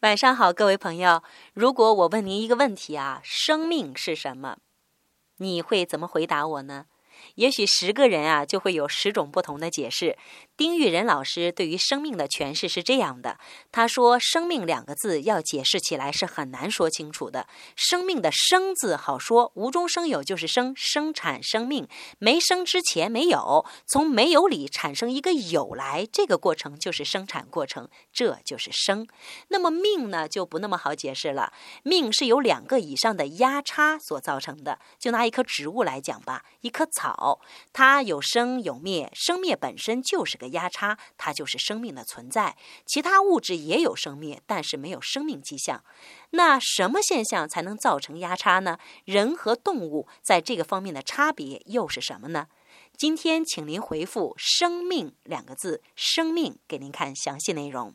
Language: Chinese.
晚上好，各位朋友。如果我问您一个问题啊，生命是什么？你会怎么回答我呢？也许十个人啊，就会有十种不同的解释。丁玉仁老师对于生命的诠释是这样的：他说，“生命”两个字要解释起来是很难说清楚的。生命的“生”字好说，无中生有就是生，生产生命。没生之前没有，从没有里产生一个有来，这个过程就是生产过程，这就是生。那么命呢，就不那么好解释了。命是由两个以上的压差所造成的。就拿一棵植物来讲吧，一棵草，好它有生有灭，生灭本身就是个。压差，它就是生命的存在。其他物质也有生灭，但是没有生命迹象。那什么现象才能造成压差呢？人和动物在这个方面的差别又是什么呢？今天请您回复“生命”两个字，“生命”给您看详细内容。